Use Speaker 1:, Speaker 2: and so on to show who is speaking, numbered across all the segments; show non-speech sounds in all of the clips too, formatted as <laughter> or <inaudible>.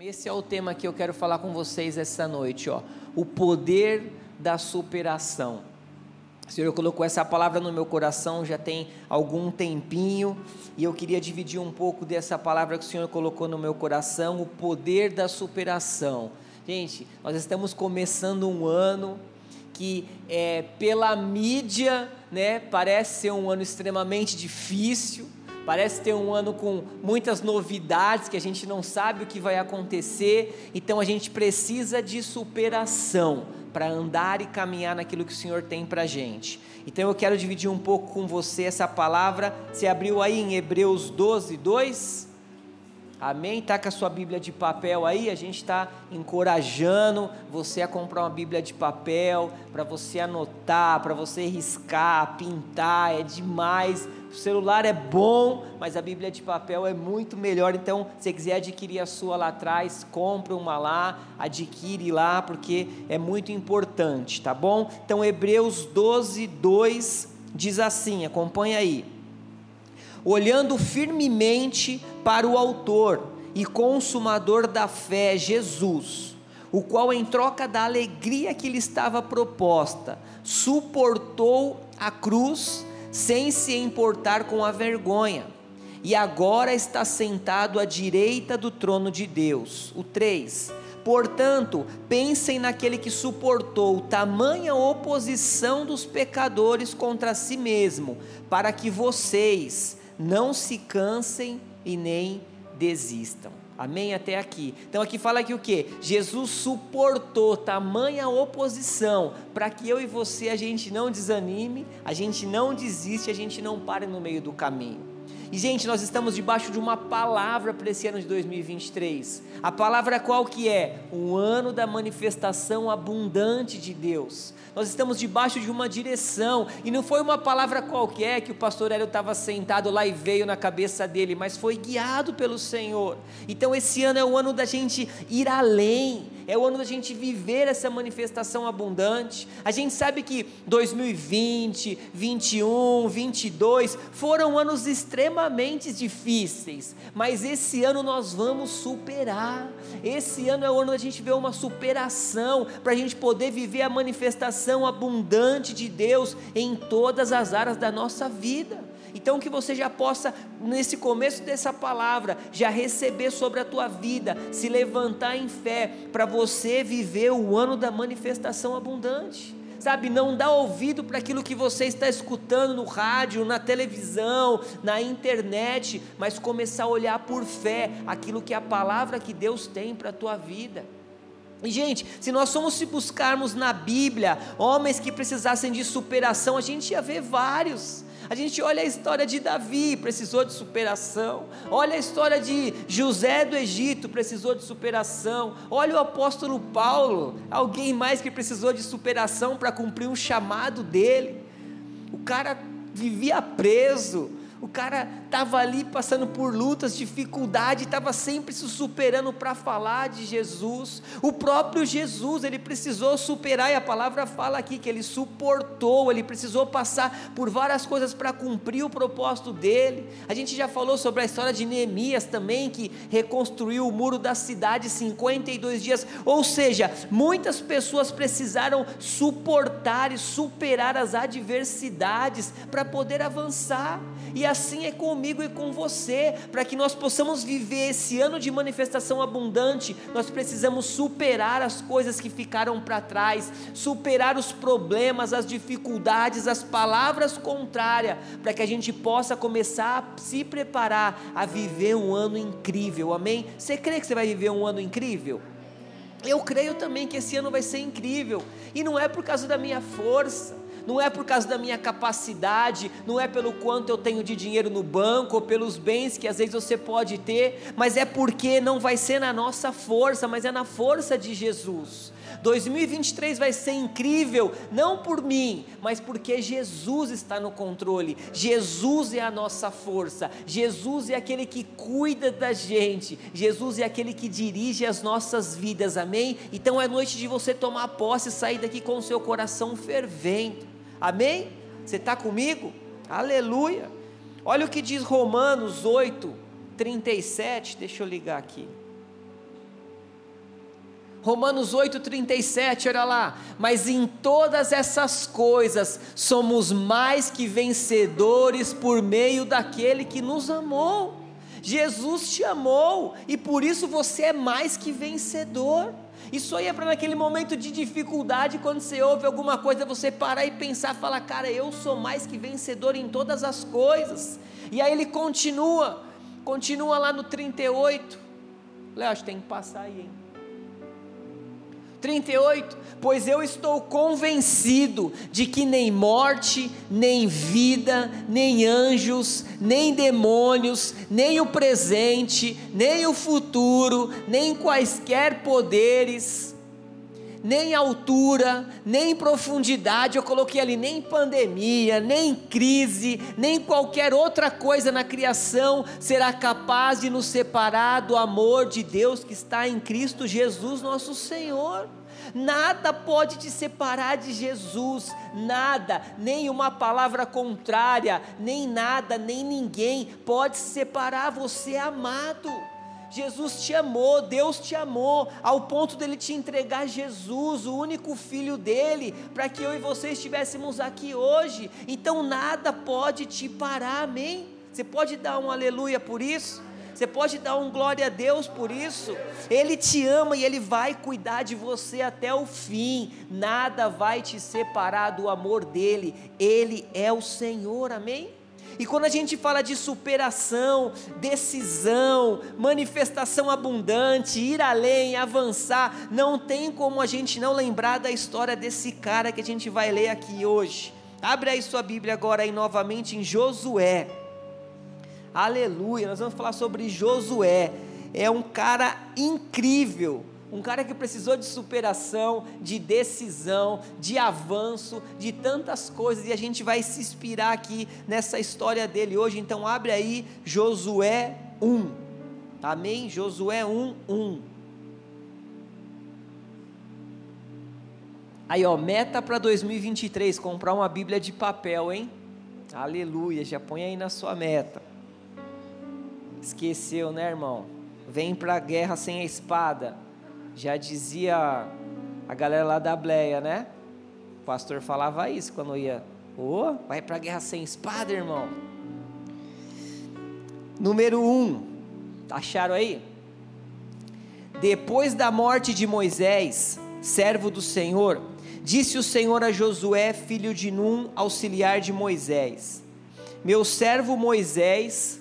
Speaker 1: Esse é o tema que eu quero falar com vocês essa noite, ó. O poder da superação. O Senhor colocou essa palavra no meu coração já tem algum tempinho, e eu queria dividir um pouco dessa palavra que o Senhor colocou no meu coração, o poder da superação. Gente, nós estamos começando um ano que é, pela mídia, né, parece ser um ano extremamente difícil, Parece ter um ano com muitas novidades que a gente não sabe o que vai acontecer, então a gente precisa de superação para andar e caminhar naquilo que o Senhor tem para a gente. Então eu quero dividir um pouco com você essa palavra. Você abriu aí em Hebreus 12, 2? Amém? Está com a sua Bíblia de papel aí? A gente está encorajando você a comprar uma Bíblia de papel para você anotar, para você riscar, pintar. É demais o celular é bom, mas a Bíblia de papel é muito melhor. Então, se você quiser adquirir a sua lá atrás, compra uma lá, adquire lá, porque é muito importante, tá bom? Então, Hebreus 12, 2 diz assim: acompanha aí. Olhando firmemente para o Autor e Consumador da fé, Jesus, o qual, em troca da alegria que lhe estava proposta, suportou a cruz sem se importar com a vergonha, e agora está sentado à direita do trono de Deus. O 3. Portanto, pensem naquele que suportou tamanha oposição dos pecadores contra si mesmo, para que vocês não se cansem e nem desistam. Amém? Até aqui. Então aqui fala que o que? Jesus suportou tamanha oposição para que eu e você a gente não desanime, a gente não desiste, a gente não pare no meio do caminho. E gente, nós estamos debaixo de uma palavra para esse ano de 2023. A palavra qual que é? Um ano da manifestação abundante de Deus. Nós estamos debaixo de uma direção e não foi uma palavra qualquer que o pastor Hélio estava sentado lá e veio na cabeça dele, mas foi guiado pelo Senhor. Então esse ano é o ano da gente ir além é o ano da gente viver essa manifestação abundante. A gente sabe que 2020, 21, 22 foram anos extremamente difíceis, mas esse ano nós vamos superar. Esse ano é o ano da gente ver uma superação, para a gente poder viver a manifestação abundante de Deus em todas as áreas da nossa vida. Então que você já possa, nesse começo dessa palavra, já receber sobre a tua vida, se levantar em fé, para você viver o ano da manifestação abundante. Sabe, não dá ouvido para aquilo que você está escutando no rádio, na televisão, na internet, mas começar a olhar por fé aquilo que é a palavra que Deus tem para a tua vida. E, gente, se nós somos se buscarmos na Bíblia homens que precisassem de superação, a gente ia ver vários. A gente olha a história de Davi, precisou de superação. Olha a história de José do Egito, precisou de superação. Olha o apóstolo Paulo, alguém mais que precisou de superação para cumprir um chamado dele. O cara vivia preso, o cara estava ali passando por lutas, dificuldade, estava sempre se superando para falar de Jesus. O próprio Jesus, ele precisou superar, e a palavra fala aqui que ele suportou, ele precisou passar por várias coisas para cumprir o propósito dele. A gente já falou sobre a história de Neemias também, que reconstruiu o muro da cidade em 52 dias. Ou seja, muitas pessoas precisaram suportar e superar as adversidades para poder avançar. E assim é comigo e com você, para que nós possamos viver esse ano de manifestação abundante, nós precisamos superar as coisas que ficaram para trás, superar os problemas, as dificuldades, as palavras contrárias, para que a gente possa começar a se preparar a viver um ano incrível, amém? Você crê que você vai viver um ano incrível? Eu creio também que esse ano vai ser incrível, e não é por causa da minha força, não é por causa da minha capacidade, não é pelo quanto eu tenho de dinheiro no banco, ou pelos bens que às vezes você pode ter, mas é porque não vai ser na nossa força, mas é na força de Jesus. 2023 vai ser incrível, não por mim, mas porque Jesus está no controle. Jesus é a nossa força. Jesus é aquele que cuida da gente. Jesus é aquele que dirige as nossas vidas. Amém? Então é noite de você tomar posse e sair daqui com o seu coração fervendo. Amém? Você está comigo? Aleluia. Olha o que diz Romanos 8, 37. Deixa eu ligar aqui. Romanos 8,37, olha lá. Mas em todas essas coisas somos mais que vencedores por meio daquele que nos amou. Jesus te amou e por isso você é mais que vencedor. Isso aí é para naquele momento de dificuldade, quando você ouve alguma coisa, você parar e pensar, falar, cara, eu sou mais que vencedor em todas as coisas. E aí ele continua, continua lá no 38. Léo, acho que tem que passar aí, hein? 38: Pois eu estou convencido de que nem morte, nem vida, nem anjos, nem demônios, nem o presente, nem o futuro, nem quaisquer poderes, nem altura, nem profundidade, eu coloquei ali, nem pandemia, nem crise, nem qualquer outra coisa na criação será capaz de nos separar do amor de Deus que está em Cristo Jesus, nosso Senhor. Nada pode te separar de Jesus, nada, nem uma palavra contrária, nem nada, nem ninguém pode separar você, amado. Jesus te amou, Deus te amou, ao ponto dele te entregar Jesus, o único filho dele, para que eu e você estivéssemos aqui hoje. Então nada pode te parar, amém? Você pode dar um aleluia por isso? Você pode dar um glória a Deus por isso. Ele te ama e ele vai cuidar de você até o fim. Nada vai te separar do amor dele. Ele é o Senhor, amém? E quando a gente fala de superação, decisão, manifestação abundante, ir além, avançar, não tem como a gente não lembrar da história desse cara que a gente vai ler aqui hoje. Abre aí sua Bíblia agora aí novamente em Josué. Aleluia, nós vamos falar sobre Josué. É um cara incrível um cara que precisou de superação, de decisão, de avanço, de tantas coisas, e a gente vai se inspirar aqui nessa história dele hoje. Então, abre aí Josué 1. Amém? Josué 1, 1. Aí, ó, meta para 2023, comprar uma Bíblia de papel, hein? Aleluia, já põe aí na sua meta. Esqueceu, né, irmão? Vem para a guerra sem a espada. Já dizia a galera lá da Bleia, né? O pastor falava isso quando ia. Ô, oh, vai para a guerra sem espada, irmão. Número 1. Um, acharam aí? Depois da morte de Moisés, servo do Senhor, disse o Senhor a Josué, filho de Num, auxiliar de Moisés: Meu servo Moisés,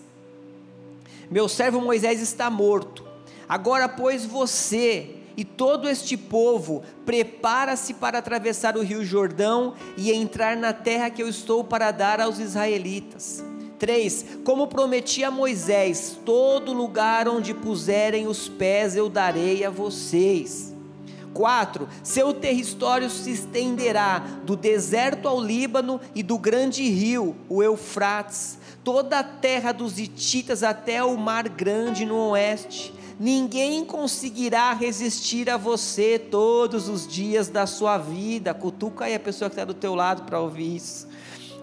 Speaker 1: meu servo Moisés está morto. Agora, pois, você e todo este povo prepara-se para atravessar o rio Jordão e entrar na terra que eu estou para dar aos israelitas. 3. Como prometi a Moisés, todo lugar onde puserem os pés eu darei a vocês. 4. Seu território se estenderá do deserto ao Líbano e do grande rio, o Eufrates, toda a terra dos Hititas até o mar grande no oeste ninguém conseguirá resistir a você todos os dias da sua vida. Cutuca aí a pessoa que está do teu lado para ouvir isso.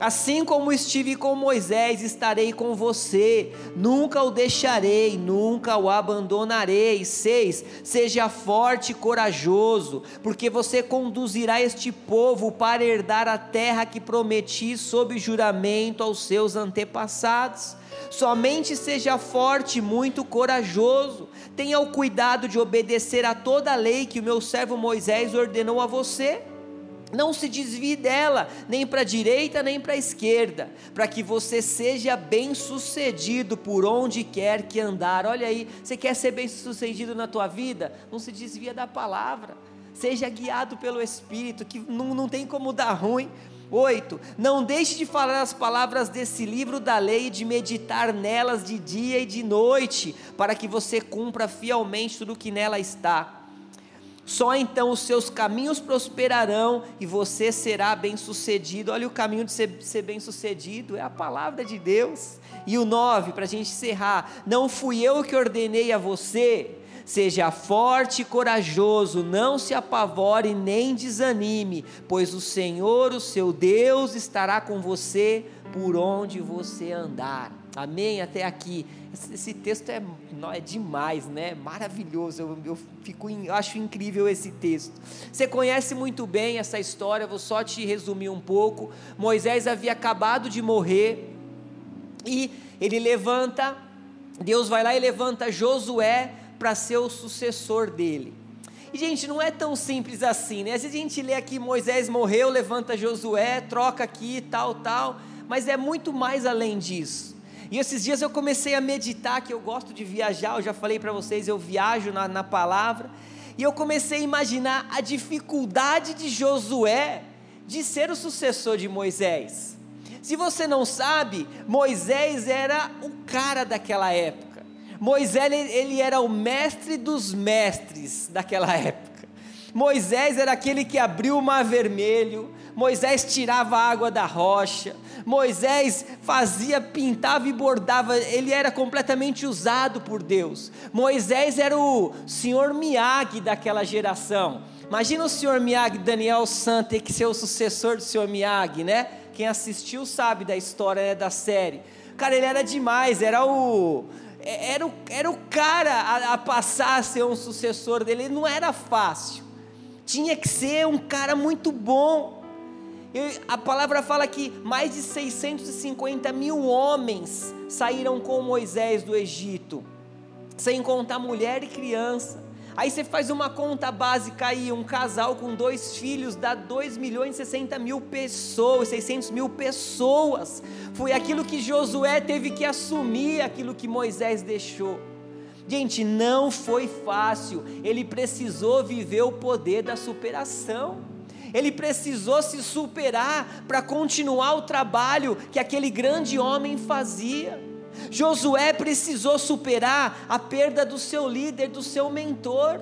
Speaker 1: Assim como estive com Moisés, estarei com você, nunca o deixarei, nunca o abandonarei. 6. Seja forte e corajoso, porque você conduzirá este povo para herdar a terra que prometi sob juramento aos seus antepassados. Somente seja forte muito corajoso. Tenha o cuidado de obedecer a toda a lei que o meu servo Moisés ordenou a você. Não se desvie dela, nem para a direita nem para a esquerda, para que você seja bem sucedido por onde quer que andar. Olha aí, você quer ser bem sucedido na tua vida? Não se desvia da palavra. Seja guiado pelo Espírito, que não, não tem como dar ruim. 8. Não deixe de falar as palavras desse livro da lei e de meditar nelas de dia e de noite, para que você cumpra fielmente tudo o que nela está. Só então os seus caminhos prosperarão e você será bem-sucedido. Olha o caminho de ser, ser bem-sucedido, é a palavra de Deus. E o 9, para a gente encerrar: Não fui eu que ordenei a você Seja forte e corajoso, não se apavore nem desanime, pois o Senhor, o seu Deus, estará com você por onde você andar. Amém? Até aqui. Esse, texto é, é demais, né? Maravilhoso. Eu, eu fico, eu acho incrível esse texto. Você conhece muito bem essa história, vou só te resumir um pouco. Moisés havia acabado de morrer e ele levanta, Deus vai lá e levanta Josué para ser o sucessor dele. E, gente, não é tão simples assim, né? Às vezes a gente lê aqui: Moisés morreu, levanta Josué, troca aqui, tal, tal, mas é muito mais além disso. E esses dias eu comecei a meditar, que eu gosto de viajar, eu já falei para vocês, eu viajo na, na palavra, e eu comecei a imaginar a dificuldade de Josué de ser o sucessor de Moisés. Se você não sabe, Moisés era o cara daquela época. Moisés ele era o mestre dos mestres daquela época. Moisés era aquele que abriu o mar vermelho, Moisés tirava a água da rocha, Moisés fazia, pintava e bordava, ele era completamente usado por Deus. Moisés era o senhor Miyagi daquela geração. Imagina o senhor Miyagi, Daniel San, ter que ser o sucessor do senhor Miyagi, né? Quem assistiu sabe da história né, da série. Cara, ele era demais, era o. Era o, era o cara a, a passar a ser um sucessor dele, não era fácil. Tinha que ser um cara muito bom a palavra fala que mais de 650 mil homens saíram com Moisés do Egito, sem contar mulher e criança. Aí você faz uma conta básica aí, um casal com dois filhos dá 2 milhões e 60 mil pessoas, 600 mil pessoas. Foi aquilo que Josué teve que assumir, aquilo que Moisés deixou. Gente, não foi fácil, ele precisou viver o poder da superação ele precisou se superar para continuar o trabalho que aquele grande homem fazia. Josué precisou superar a perda do seu líder, do seu mentor.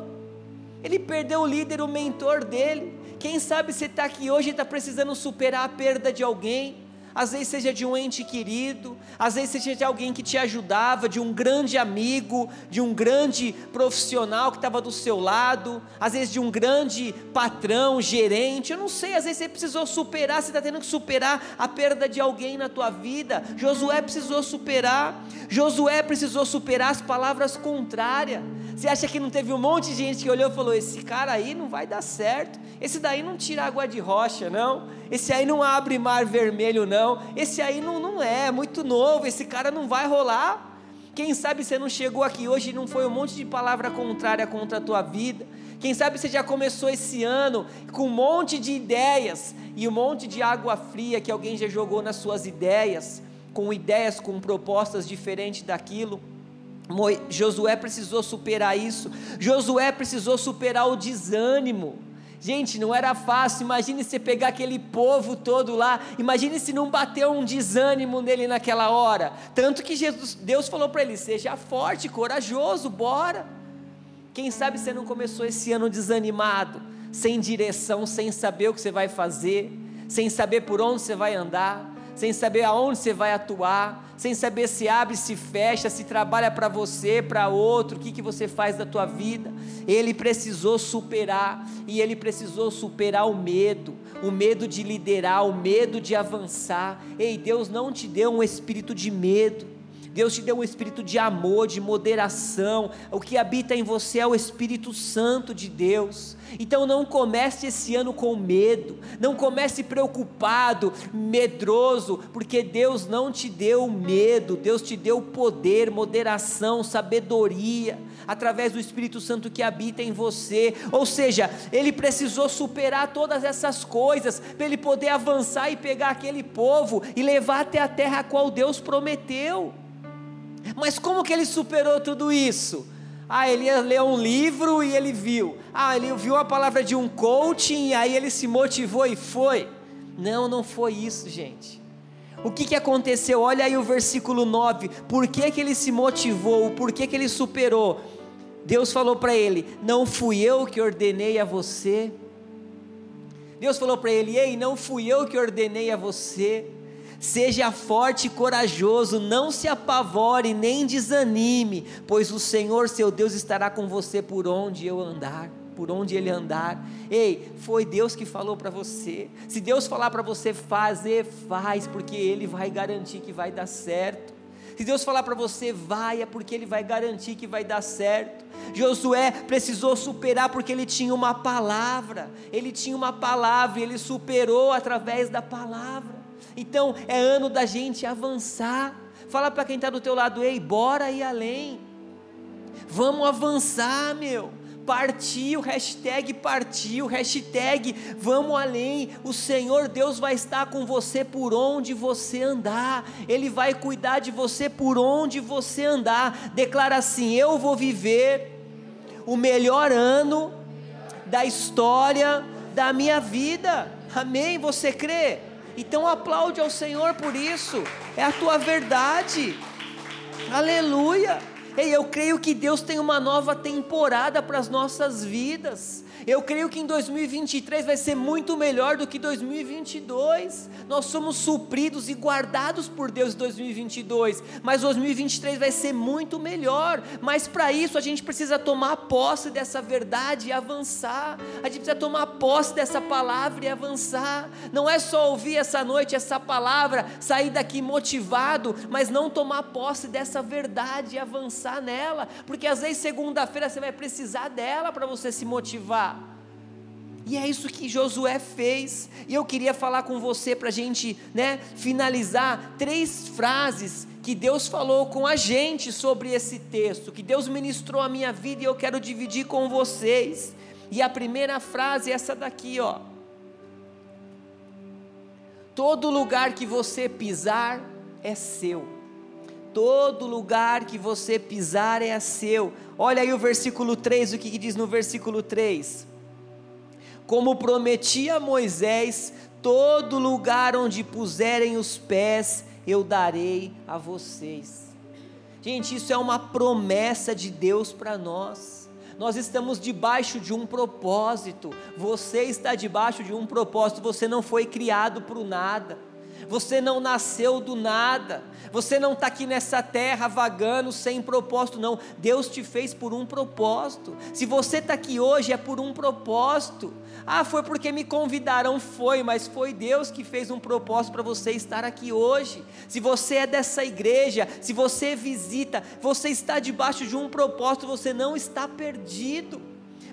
Speaker 1: Ele perdeu o líder, o mentor dele. Quem sabe você está aqui hoje e está precisando superar a perda de alguém às vezes seja de um ente querido, às vezes seja de alguém que te ajudava, de um grande amigo, de um grande profissional que estava do seu lado, às vezes de um grande patrão, gerente, eu não sei, às vezes você precisou superar, você está tendo que superar a perda de alguém na tua vida. Josué precisou superar, Josué precisou superar as palavras contrárias. Você acha que não teve um monte de gente que olhou e falou: esse cara aí não vai dar certo, esse daí não tira água de rocha, não, esse aí não abre mar vermelho, não esse aí não, não é, muito novo, esse cara não vai rolar. Quem sabe você não chegou aqui hoje e não foi um monte de palavra contrária contra a tua vida. Quem sabe você já começou esse ano com um monte de ideias e um monte de água fria que alguém já jogou nas suas ideias, com ideias, com propostas diferentes daquilo. Josué precisou superar isso. Josué precisou superar o desânimo. Gente, não era fácil. Imagine você pegar aquele povo todo lá. Imagine se não bateu um desânimo nele naquela hora. Tanto que Jesus, Deus falou para ele: seja forte, corajoso, bora. Quem sabe você não começou esse ano desanimado, sem direção, sem saber o que você vai fazer, sem saber por onde você vai andar, sem saber aonde você vai atuar sem saber se abre, se fecha, se trabalha para você, para outro, o que, que você faz da tua vida. Ele precisou superar, e ele precisou superar o medo, o medo de liderar, o medo de avançar. Ei, Deus não te deu um espírito de medo, Deus te deu um espírito de amor, de moderação. O que habita em você é o Espírito Santo de Deus. Então não comece esse ano com medo, não comece preocupado, medroso, porque Deus não te deu medo, Deus te deu poder, moderação, sabedoria, através do Espírito Santo que habita em você. Ou seja, ele precisou superar todas essas coisas para ele poder avançar e pegar aquele povo e levar até a terra a qual Deus prometeu. Mas como que ele superou tudo isso? Ah, ele ler um livro e ele viu. Ah, ele viu a palavra de um coaching e aí ele se motivou e foi. Não, não foi isso, gente. O que, que aconteceu? Olha aí o versículo 9. Por que, que ele se motivou? Por que, que ele superou? Deus falou para ele: Não fui eu que ordenei a você. Deus falou para ele: Ei, não fui eu que ordenei a você. Seja forte e corajoso, não se apavore nem desanime, pois o Senhor seu Deus estará com você por onde eu andar por onde ele andar. Ei, foi Deus que falou para você. Se Deus falar para você fazer, faz, porque ele vai garantir que vai dar certo. Se Deus falar para você, vai, é porque Ele vai garantir que vai dar certo. Josué precisou superar porque ele tinha uma palavra, ele tinha uma palavra e ele superou através da palavra. Então é ano da gente avançar. Fala para quem está do teu lado, ei, bora ir além. Vamos avançar, meu. Partiu, hashtag partiu, hashtag vamos além. O Senhor Deus vai estar com você por onde você andar, Ele vai cuidar de você por onde você andar. Declara assim: Eu vou viver o melhor ano da história da minha vida. Amém? Você crê? Então aplaude ao Senhor por isso. É a tua verdade. Aleluia. Ei, eu creio que Deus tem uma nova temporada para as nossas vidas. Eu creio que em 2023 vai ser muito melhor do que 2022. Nós somos supridos e guardados por Deus em 2022, mas 2023 vai ser muito melhor. Mas para isso a gente precisa tomar posse dessa verdade e avançar. A gente precisa tomar posse dessa palavra e avançar. Não é só ouvir essa noite essa palavra, sair daqui motivado, mas não tomar posse dessa verdade e avançar nela, porque às vezes segunda-feira você vai precisar dela para você se motivar. E é isso que Josué fez. E eu queria falar com você para a gente né, finalizar três frases que Deus falou com a gente sobre esse texto, que Deus ministrou a minha vida e eu quero dividir com vocês. E a primeira frase é essa daqui, ó. Todo lugar que você pisar é seu. Todo lugar que você pisar é seu. Olha aí o versículo 3, o que, que diz no versículo 3? como prometi a Moisés, todo lugar onde puserem os pés, eu darei a vocês. Gente, isso é uma promessa de Deus para nós. Nós estamos debaixo de um propósito. Você está debaixo de um propósito. Você não foi criado para nada. Você não nasceu do nada. Você não está aqui nessa terra vagando sem propósito, não. Deus te fez por um propósito. Se você está aqui hoje, é por um propósito. Ah, foi porque me convidaram, foi, mas foi Deus que fez um propósito para você estar aqui hoje. Se você é dessa igreja, se você visita, você está debaixo de um propósito, você não está perdido.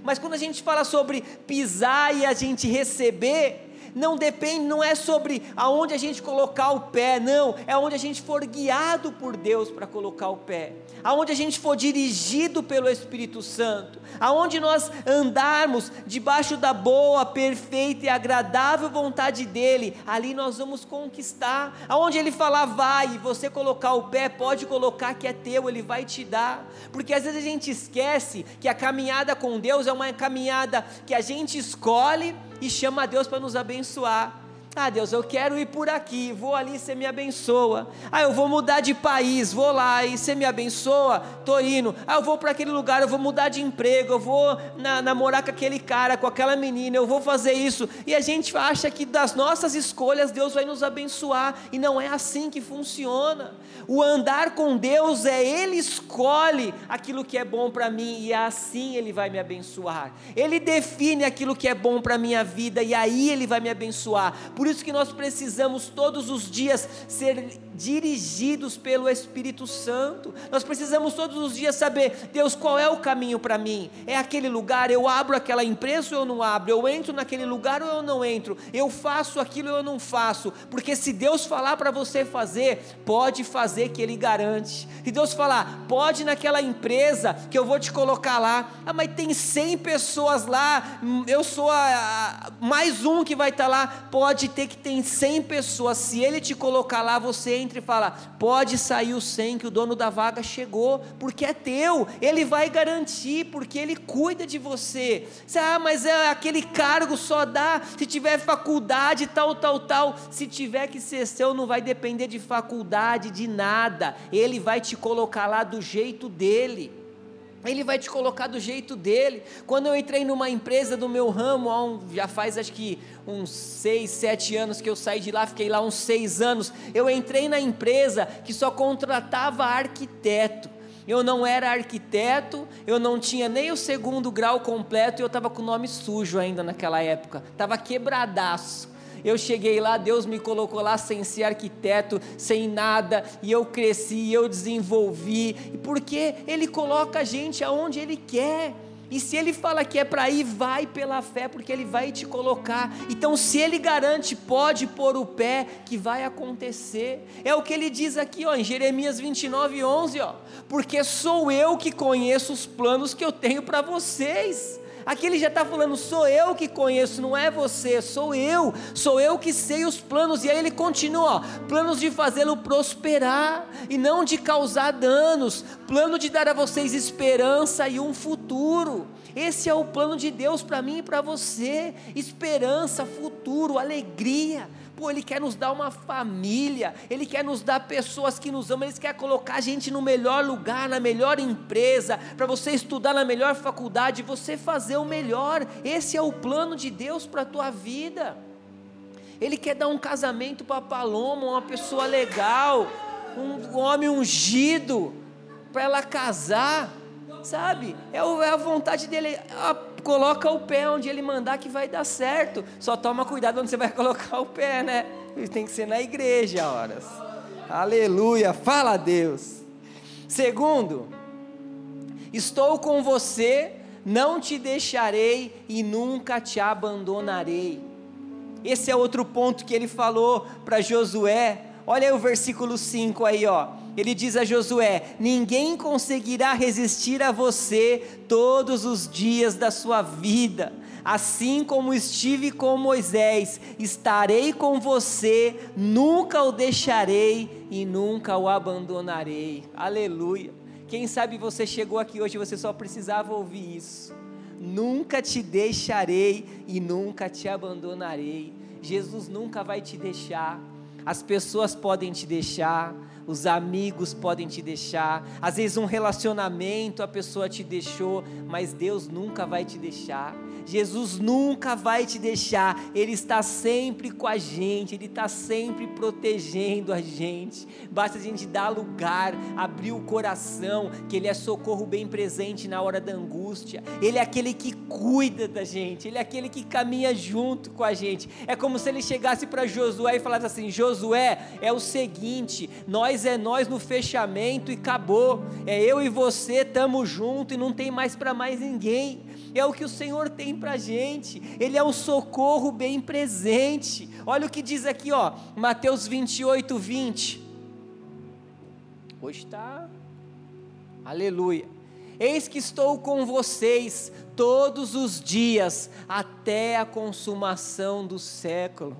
Speaker 1: Mas quando a gente fala sobre pisar e a gente receber, não depende, não é sobre aonde a gente colocar o pé, não, é onde a gente for guiado por Deus para colocar o pé, aonde a gente for dirigido pelo Espírito Santo, aonde nós andarmos debaixo da boa, perfeita e agradável vontade dEle, ali nós vamos conquistar, aonde Ele falar vai você colocar o pé, pode colocar que é teu, Ele vai te dar, porque às vezes a gente esquece que a caminhada com Deus é uma caminhada que a gente escolhe e chama a Deus para nos abençoar. Ah, Deus, eu quero ir por aqui, vou ali, você me abençoa. Ah, eu vou mudar de país, vou lá e você me abençoa, tô indo. Ah, eu vou para aquele lugar, eu vou mudar de emprego, eu vou na, namorar com aquele cara, com aquela menina, eu vou fazer isso. E a gente acha que das nossas escolhas Deus vai nos abençoar, e não é assim que funciona. O andar com Deus é Ele escolhe aquilo que é bom para mim, e assim Ele vai me abençoar. Ele define aquilo que é bom para minha vida, e aí Ele vai me abençoar. Por por isso que nós precisamos todos os dias ser dirigidos pelo Espírito Santo. Nós precisamos todos os dias saber, Deus, qual é o caminho para mim? É aquele lugar, eu abro aquela empresa ou eu não abro? Eu entro naquele lugar ou eu não entro? Eu faço aquilo ou eu não faço? Porque se Deus falar para você fazer, pode fazer que Ele garante. Se Deus falar, pode naquela empresa que eu vou te colocar lá, ah, mas tem 100 pessoas lá, eu sou a, a, mais um que vai estar tá lá, pode ter que tem 100 pessoas, se Ele te colocar lá, você entra e fala: pode sair o 100 que o dono da vaga chegou, porque é teu, ele vai garantir, porque ele cuida de você. você ah, mas é aquele cargo só dá se tiver faculdade, tal, tal, tal. Se tiver que ser seu, não vai depender de faculdade, de nada. Ele vai te colocar lá do jeito dele. Ele vai te colocar do jeito dele. Quando eu entrei numa empresa do meu ramo, um, já faz acho que uns seis, sete anos que eu saí de lá, fiquei lá uns seis anos. Eu entrei na empresa que só contratava arquiteto. Eu não era arquiteto, eu não tinha nem o segundo grau completo e eu estava com o nome sujo ainda naquela época. Estava quebradaço. Eu cheguei lá, Deus me colocou lá sem ser arquiteto, sem nada, e eu cresci, eu desenvolvi, porque Ele coloca a gente aonde Ele quer. E se ele fala que é para ir, vai pela fé, porque ele vai te colocar. Então, se ele garante, pode pôr o pé, que vai acontecer. É o que ele diz aqui, ó, em Jeremias 29, 11, ó. Porque sou eu que conheço os planos que eu tenho para vocês Aqui ele já está falando: sou eu que conheço, não é você, sou eu, sou eu que sei os planos. E aí ele continua: ó, planos de fazê-lo prosperar e não de causar danos, plano de dar a vocês esperança e um futuro. Esse é o plano de Deus para mim e para você: esperança, futuro, alegria. Pô, Ele quer nos dar uma família, Ele quer nos dar pessoas que nos amam, Ele quer colocar a gente no melhor lugar, na melhor empresa, para você estudar na melhor faculdade, você fazer o melhor. Esse é o plano de Deus para a tua vida. Ele quer dar um casamento para Paloma, uma pessoa legal, um homem ungido, para ela casar, sabe? É, é a vontade dele coloca o pé onde ele mandar que vai dar certo. Só toma cuidado onde você vai <laughs> colocar o pé, né? Tem que ser na igreja, horas. Aleluia, fala a Deus. Segundo, estou com você, não te deixarei e nunca te abandonarei. Esse é outro ponto que ele falou para Josué. Olha aí o versículo 5 aí, ó ele diz a Josué: Ninguém conseguirá resistir a você todos os dias da sua vida. Assim como estive com Moisés, estarei com você, nunca o deixarei e nunca o abandonarei. Aleluia. Quem sabe você chegou aqui hoje você só precisava ouvir isso. Nunca te deixarei e nunca te abandonarei. Jesus nunca vai te deixar. As pessoas podem te deixar, os amigos podem te deixar, às vezes um relacionamento a pessoa te deixou, mas Deus nunca vai te deixar. Jesus nunca vai te deixar, Ele está sempre com a gente, Ele está sempre protegendo a gente. Basta a gente dar lugar, abrir o coração, que Ele é socorro bem presente na hora da angústia. Ele é aquele que cuida da gente, Ele é aquele que caminha junto com a gente. É como se Ele chegasse para Josué e falasse assim: Josué, é o seguinte, nós é nós no fechamento e acabou. É eu e você, estamos juntos e não tem mais para mais ninguém é o que o Senhor tem para gente, Ele é o socorro bem presente. Olha o que diz aqui, ó, Mateus 28, 20. Hoje está, aleluia. Eis que estou com vocês todos os dias, até a consumação do século.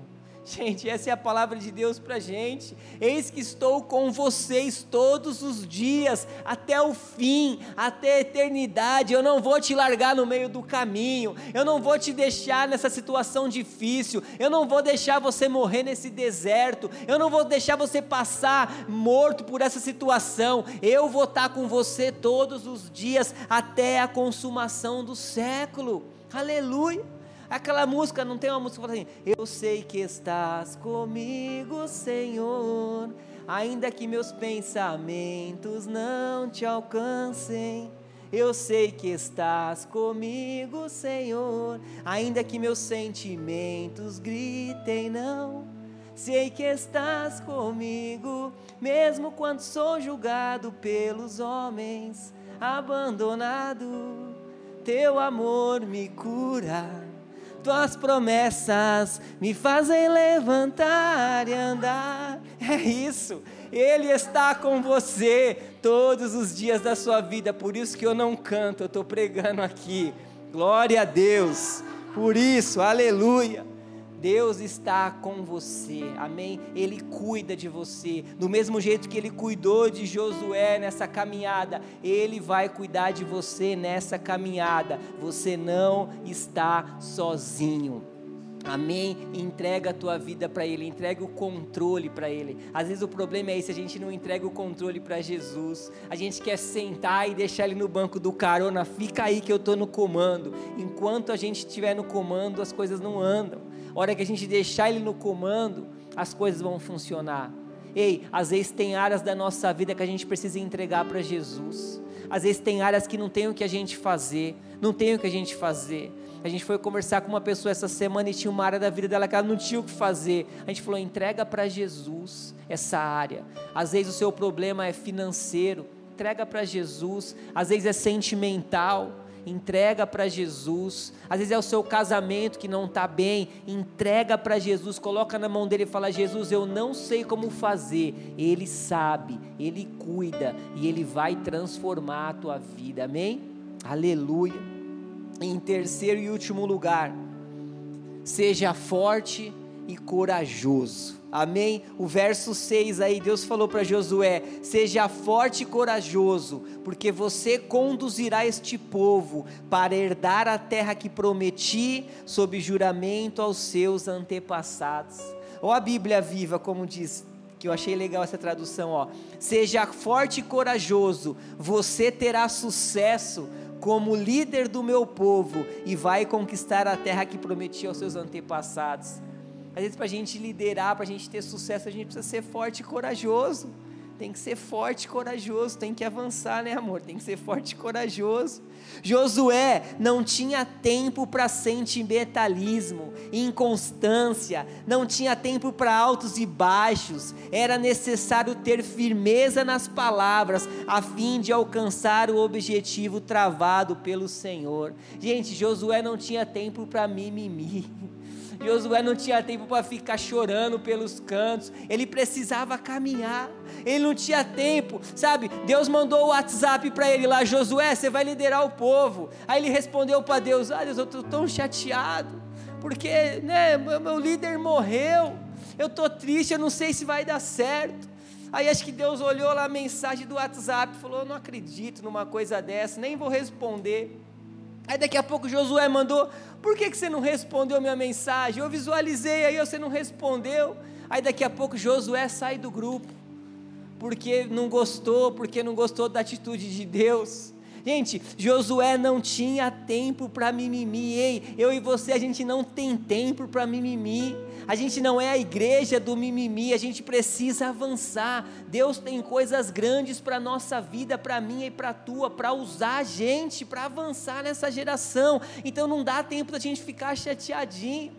Speaker 1: Gente, essa é a palavra de Deus para a gente. Eis que estou com vocês todos os dias, até o fim, até a eternidade. Eu não vou te largar no meio do caminho, eu não vou te deixar nessa situação difícil, eu não vou deixar você morrer nesse deserto, eu não vou deixar você passar morto por essa situação. Eu vou estar com você todos os dias, até a consumação do século. Aleluia. Aquela música, não tem uma música que fala assim: Eu sei que estás comigo, Senhor, ainda que meus pensamentos não te alcancem. Eu sei que estás comigo, Senhor, ainda que meus sentimentos gritem não. Sei que estás comigo, mesmo quando sou julgado pelos homens, abandonado. Teu amor me cura tuas promessas me fazem levantar e andar. É isso. Ele está com você todos os dias da sua vida. Por isso que eu não canto, eu estou pregando aqui. Glória a Deus. Por isso, aleluia. Deus está com você, amém? Ele cuida de você, do mesmo jeito que ele cuidou de Josué nessa caminhada, ele vai cuidar de você nessa caminhada. Você não está sozinho. Amém? Entrega a tua vida para Ele, entrega o controle para Ele. Às vezes o problema é esse, a gente não entrega o controle para Jesus. A gente quer sentar e deixar Ele no banco do carona, fica aí que eu estou no comando. Enquanto a gente estiver no comando, as coisas não andam hora que a gente deixar Ele no comando, as coisas vão funcionar. Ei, às vezes tem áreas da nossa vida que a gente precisa entregar para Jesus. Às vezes tem áreas que não tem o que a gente fazer, não tem o que a gente fazer. A gente foi conversar com uma pessoa essa semana e tinha uma área da vida dela que ela não tinha o que fazer. A gente falou: entrega para Jesus essa área. Às vezes o seu problema é financeiro, entrega para Jesus. Às vezes é sentimental entrega para Jesus. Às vezes é o seu casamento que não está bem, entrega para Jesus, coloca na mão dele e fala: Jesus, eu não sei como fazer. Ele sabe, ele cuida e ele vai transformar a tua vida. Amém? Aleluia. Em terceiro e último lugar, seja forte e corajoso. Amém? O verso 6 aí, Deus falou para Josué: Seja forte e corajoso, porque você conduzirá este povo para herdar a terra que prometi, sob juramento aos seus antepassados. Ou a Bíblia viva, como diz, que eu achei legal essa tradução, ó. Seja forte e corajoso, você terá sucesso como líder do meu povo e vai conquistar a terra que prometi aos seus antepassados. Às vezes, para a gente liderar, para a gente ter sucesso, a gente precisa ser forte e corajoso. Tem que ser forte e corajoso, tem que avançar, né, amor? Tem que ser forte e corajoso. Josué não tinha tempo para sentimentalismo, inconstância, não tinha tempo para altos e baixos. Era necessário ter firmeza nas palavras, a fim de alcançar o objetivo travado pelo Senhor. Gente, Josué não tinha tempo para mimimi. Josué não tinha tempo para ficar chorando pelos cantos, ele precisava caminhar, ele não tinha tempo, sabe? Deus mandou o WhatsApp para ele lá, Josué, você vai liderar o povo. Aí ele respondeu para Deus: Ah, Deus, eu estou tão chateado, porque né, meu, líder morreu, eu estou triste, eu não sei se vai dar certo. Aí acho que Deus olhou lá a mensagem do WhatsApp falou: Eu não acredito numa coisa dessa, nem vou responder. Aí daqui a pouco Josué mandou: Por que, que você não respondeu minha mensagem? Eu visualizei aí, você não respondeu. Aí daqui a pouco Josué sai do grupo, porque não gostou, porque não gostou da atitude de Deus. Gente, Josué não tinha tempo para mimimi. Ei, eu e você, a gente não tem tempo para mimimi. A gente não é a igreja do mimimi, a gente precisa avançar. Deus tem coisas grandes para a nossa vida, para mim e para a tua, para usar a gente, para avançar nessa geração. Então não dá tempo da gente ficar chateadinho.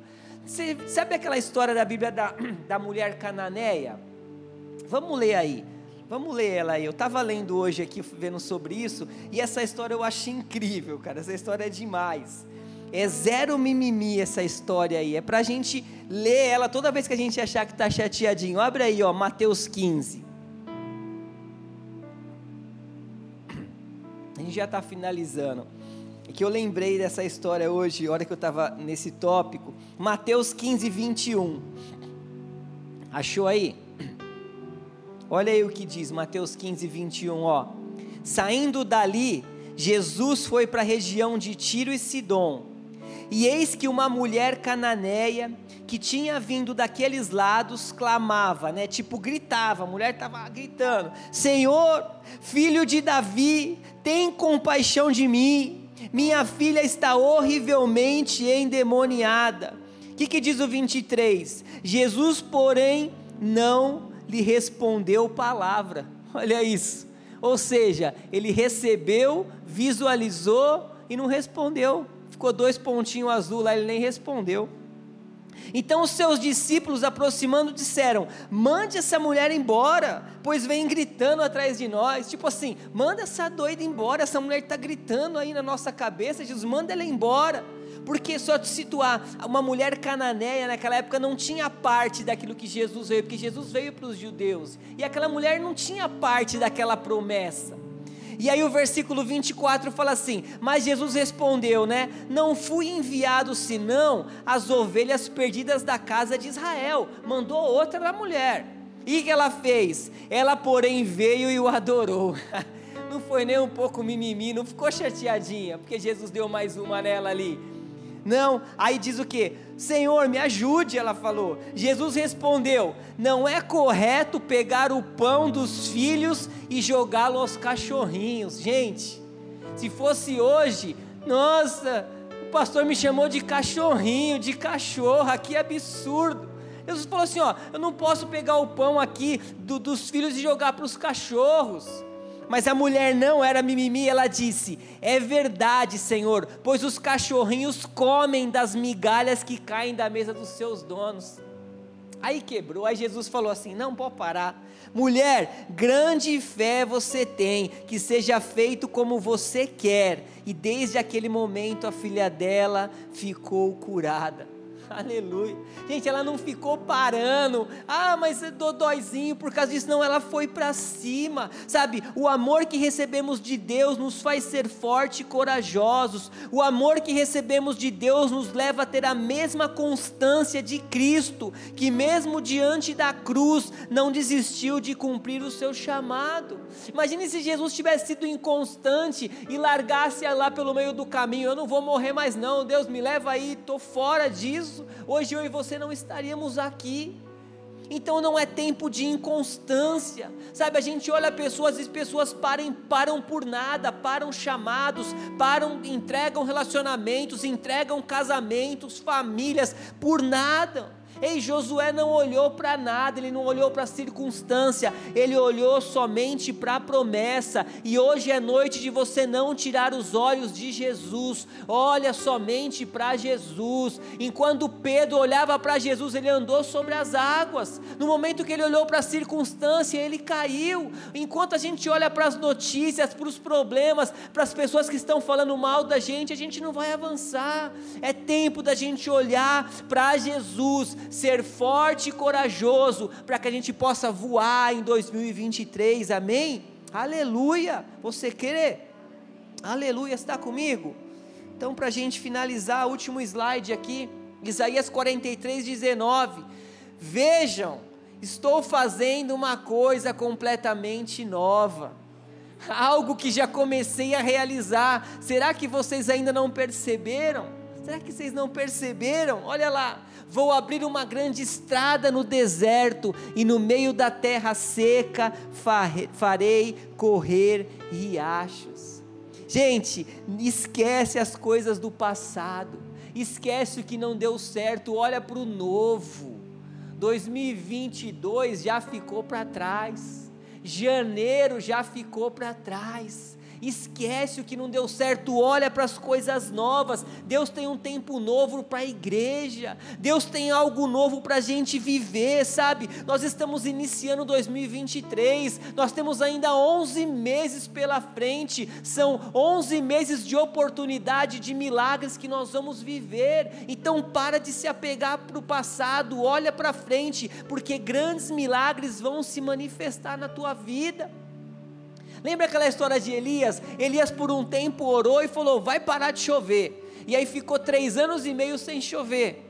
Speaker 1: Você sabe aquela história da Bíblia da, <clears throat> da mulher cananeia? Vamos ler aí. Vamos ler ela aí. Eu estava lendo hoje aqui, vendo sobre isso, e essa história eu achei incrível, cara. Essa história é demais. É zero mimimi essa história aí. É para a gente ler ela toda vez que a gente achar que está chateadinho. Abre aí, ó, Mateus 15. A gente já está finalizando. É que eu lembrei dessa história hoje, hora que eu estava nesse tópico. Mateus 15, 21. Achou aí? Olha aí o que diz Mateus 15, 21, ó. Saindo dali, Jesus foi para a região de Tiro e Sidom e eis que uma mulher cananeia que tinha vindo daqueles lados clamava, né? Tipo gritava, a mulher estava gritando: Senhor, filho de Davi, tem compaixão de mim. Minha filha está horrivelmente endemoniada. O que, que diz o 23? Jesus, porém, não lhe respondeu palavra. <laughs> Olha isso. Ou seja, ele recebeu, visualizou e não respondeu ficou dois pontinhos azul lá, ele nem respondeu. Então os seus discípulos, aproximando, disseram: Mande essa mulher embora, pois vem gritando atrás de nós. Tipo assim, manda essa doida embora, essa mulher está gritando aí na nossa cabeça. Jesus, manda ela embora. Porque, só te situar, uma mulher cananeia naquela época não tinha parte daquilo que Jesus veio, porque Jesus veio para os judeus, e aquela mulher não tinha parte daquela promessa. E aí o versículo 24 fala assim: Mas Jesus respondeu, né? Não fui enviado senão as ovelhas perdidas da casa de Israel. Mandou outra da mulher. E que ela fez? Ela, porém, veio e o adorou. <laughs> Não foi nem um pouco mimimi, não ficou chateadinha, porque Jesus deu mais uma nela ali. Não, aí diz o que? Senhor, me ajude, ela falou. Jesus respondeu: Não é correto pegar o pão dos filhos e jogá-lo aos cachorrinhos. Gente, se fosse hoje, nossa, o pastor me chamou de cachorrinho, de cachorra, que absurdo. Jesus falou assim: Ó, eu não posso pegar o pão aqui do, dos filhos e jogar para os cachorros. Mas a mulher não era mimimi, ela disse: É verdade, Senhor, pois os cachorrinhos comem das migalhas que caem da mesa dos seus donos. Aí quebrou, aí Jesus falou assim: Não pode parar. Mulher, grande fé você tem, que seja feito como você quer. E desde aquele momento a filha dela ficou curada. <laughs> Aleluia. Gente, ela não ficou parando. Ah, mas é dodóizinho por causa disso. Não, ela foi para cima. Sabe, o amor que recebemos de Deus nos faz ser fortes e corajosos. O amor que recebemos de Deus nos leva a ter a mesma constância de Cristo, que mesmo diante da cruz não desistiu de cumprir o seu chamado. Imagine se Jesus tivesse sido inconstante e largasse lá pelo meio do caminho. Eu não vou morrer mais não. Deus me leva aí, estou fora disso hoje eu e você não estaríamos aqui. Então não é tempo de inconstância, sabe? A gente olha pessoas e pessoas param, param por nada, param chamados, param, entregam relacionamentos, entregam casamentos, famílias por nada. Ei, Josué não olhou para nada, ele não olhou para a circunstância, ele olhou somente para a promessa. E hoje é noite de você não tirar os olhos de Jesus, olha somente para Jesus. Enquanto Pedro olhava para Jesus, ele andou sobre as águas. No momento que ele olhou para a circunstância, ele caiu. Enquanto a gente olha para as notícias, para os problemas, para as pessoas que estão falando mal da gente, a gente não vai avançar. É tempo da gente olhar para Jesus ser forte e corajoso, para que a gente possa voar em 2023, amém? Aleluia! Você crê? Aleluia, está comigo? Então, para a gente finalizar, último slide aqui, Isaías 43, 19. Vejam, estou fazendo uma coisa completamente nova, algo que já comecei a realizar. Será que vocês ainda não perceberam? Será que vocês não perceberam? Olha lá, Vou abrir uma grande estrada no deserto, e no meio da terra seca farei correr riachos. Gente, esquece as coisas do passado, esquece o que não deu certo, olha para o novo. 2022 já ficou para trás, janeiro já ficou para trás esquece o que não deu certo, olha para as coisas novas. Deus tem um tempo novo para a igreja, Deus tem algo novo para a gente viver, sabe? Nós estamos iniciando 2023, nós temos ainda 11 meses pela frente, são 11 meses de oportunidade, de milagres que nós vamos viver. Então, para de se apegar para o passado, olha para frente, porque grandes milagres vão se manifestar na tua vida. Lembra aquela história de Elias? Elias por um tempo orou e falou: vai parar de chover. E aí ficou três anos e meio sem chover.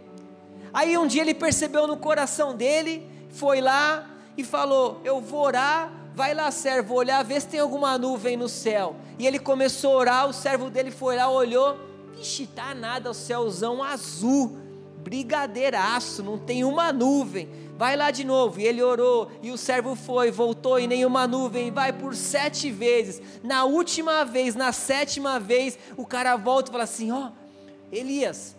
Speaker 1: Aí um dia ele percebeu no coração dele, foi lá e falou: Eu vou orar, vai lá, servo, olhar, ver se tem alguma nuvem no céu. E ele começou a orar, o servo dele foi lá, olhou, vixe, tá nada, o céuzão azul, brigadeiraço, não tem uma nuvem vai lá de novo. E ele orou, e o servo foi, voltou, e nenhuma nuvem, vai por sete vezes. Na última vez, na sétima vez, o cara volta e fala assim: Ó, oh, Elias,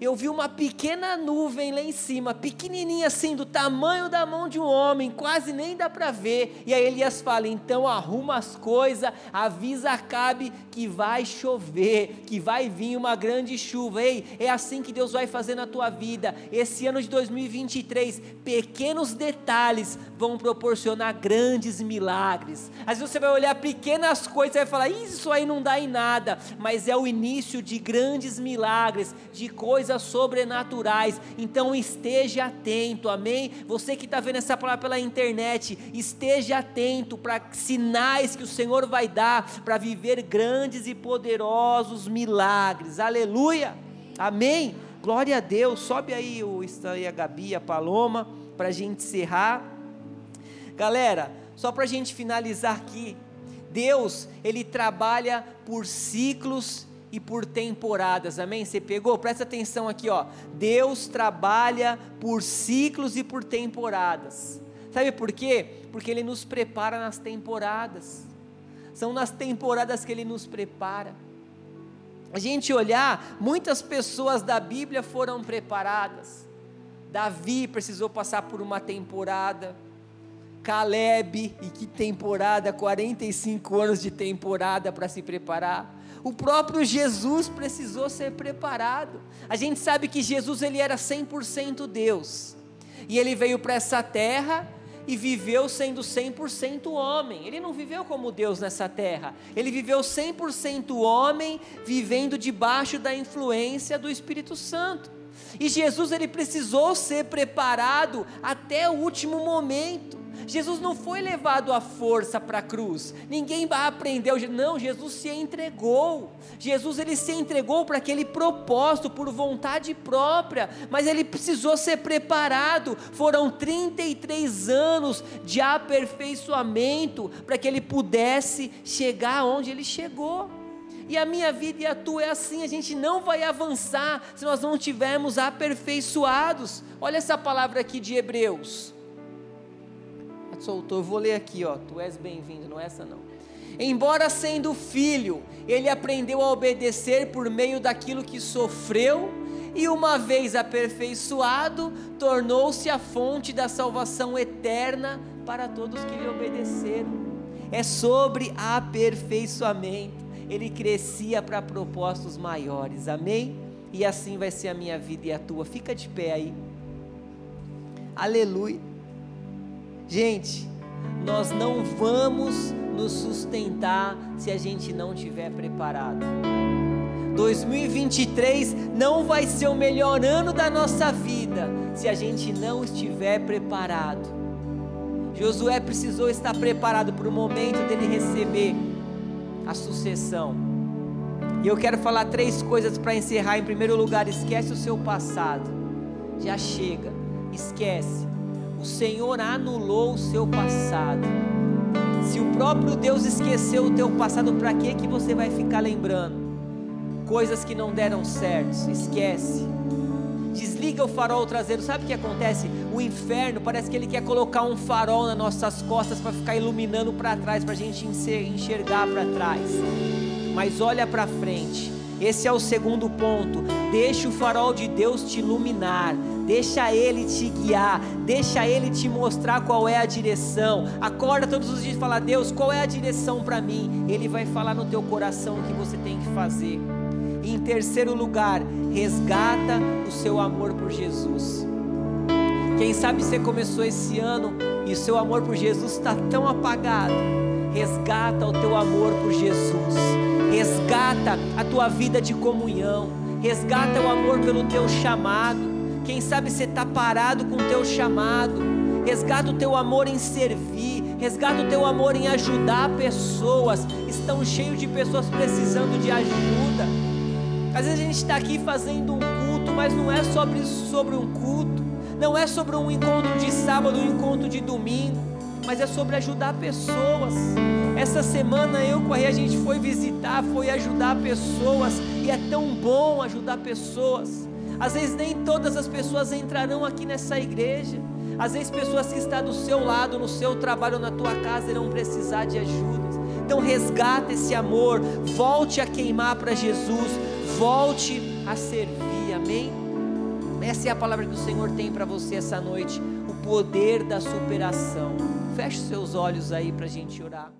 Speaker 1: eu vi uma pequena nuvem lá em cima, pequenininha assim, do tamanho da mão de um homem, quase nem dá para ver. E aí Elias fala: então arruma as coisas, avisa Acabe que vai chover, que vai vir uma grande chuva. Ei, é assim que Deus vai fazer na tua vida. Esse ano de 2023, pequenos detalhes vão proporcionar grandes milagres. Às vezes você vai olhar pequenas coisas e vai falar: isso aí não dá em nada, mas é o início de grandes milagres, de coisas coisas sobrenaturais. Então esteja atento, amém? Você que está vendo essa palavra pela internet, esteja atento para sinais que o Senhor vai dar para viver grandes e poderosos milagres. Aleluia! Amém? Glória a Deus. Sobe aí o aí a Gabi, a Paloma, para a gente encerrar. Galera, só para a gente finalizar aqui, Deus, Ele trabalha por ciclos e por temporadas, amém? Você pegou? Presta atenção aqui, ó. Deus trabalha por ciclos e por temporadas. Sabe por quê? Porque Ele nos prepara nas temporadas. São nas temporadas que Ele nos prepara. A gente olhar, muitas pessoas da Bíblia foram preparadas. Davi precisou passar por uma temporada. Caleb, e que temporada, 45 anos de temporada para se preparar. O próprio Jesus precisou ser preparado. A gente sabe que Jesus ele era 100% Deus. E ele veio para essa terra e viveu sendo 100% homem. Ele não viveu como Deus nessa terra. Ele viveu 100% homem, vivendo debaixo da influência do Espírito Santo. E Jesus ele precisou ser preparado até o último momento. Jesus não foi levado à força para a cruz. Ninguém aprendeu, não, Jesus se entregou. Jesus ele se entregou para aquele propósito por vontade própria, mas ele precisou ser preparado. Foram 33 anos de aperfeiçoamento para que ele pudesse chegar onde ele chegou. E a minha vida e a tua é assim, a gente não vai avançar se nós não tivermos aperfeiçoados. Olha essa palavra aqui de Hebreus soltou. Eu vou ler aqui, ó. Tu és bem-vindo, não é essa não. Embora sendo filho, ele aprendeu a obedecer por meio daquilo que sofreu, e uma vez aperfeiçoado, tornou-se a fonte da salvação eterna para todos que lhe obedeceram. É sobre aperfeiçoamento. Ele crescia para propósitos maiores. Amém? E assim vai ser a minha vida e a tua. Fica de pé aí. Aleluia. Gente, nós não vamos nos sustentar se a gente não estiver preparado. 2023 não vai ser o melhor ano da nossa vida se a gente não estiver preparado. Josué precisou estar preparado para o momento dele receber a sucessão. E eu quero falar três coisas para encerrar. Em primeiro lugar, esquece o seu passado. Já chega, esquece o Senhor anulou o seu passado. Se o próprio Deus esqueceu o teu passado, para que que você vai ficar lembrando? Coisas que não deram certo, esquece. Desliga o farol traseiro. Sabe o que acontece? O inferno parece que ele quer colocar um farol nas nossas costas para ficar iluminando para trás, para a gente enxergar para trás. Mas olha para frente. Esse é o segundo ponto. Deixa o farol de Deus te iluminar deixa Ele te guiar, deixa Ele te mostrar qual é a direção. Acorda todos os dias e fala: Deus, qual é a direção para mim? Ele vai falar no teu coração o que você tem que fazer. E em terceiro lugar, resgata o seu amor por Jesus. Quem sabe você começou esse ano e o seu amor por Jesus está tão apagado. Resgata o teu amor por Jesus. Resgata a tua vida de comunhão. Resgata o amor pelo teu chamado quem sabe você está parado com o teu chamado. Resgata o teu amor em servir. Resgata o teu amor em ajudar pessoas. Estão cheios de pessoas precisando de ajuda. Às vezes a gente está aqui fazendo um culto, mas não é sobre, sobre um culto. Não é sobre um encontro de sábado, um encontro de domingo. Mas é sobre ajudar pessoas. Essa semana eu com a a gente foi visitar, foi ajudar pessoas. E é tão bom ajudar pessoas. Às vezes nem todas as pessoas entrarão aqui nessa igreja. Às vezes pessoas que estão do seu lado, no seu trabalho, na tua casa, irão precisar de ajuda. Então resgata esse amor, volte a queimar para Jesus, volte a servir. Amém? Essa é a palavra que o Senhor tem para você essa noite, o poder da superação. Feche seus olhos aí para a gente orar.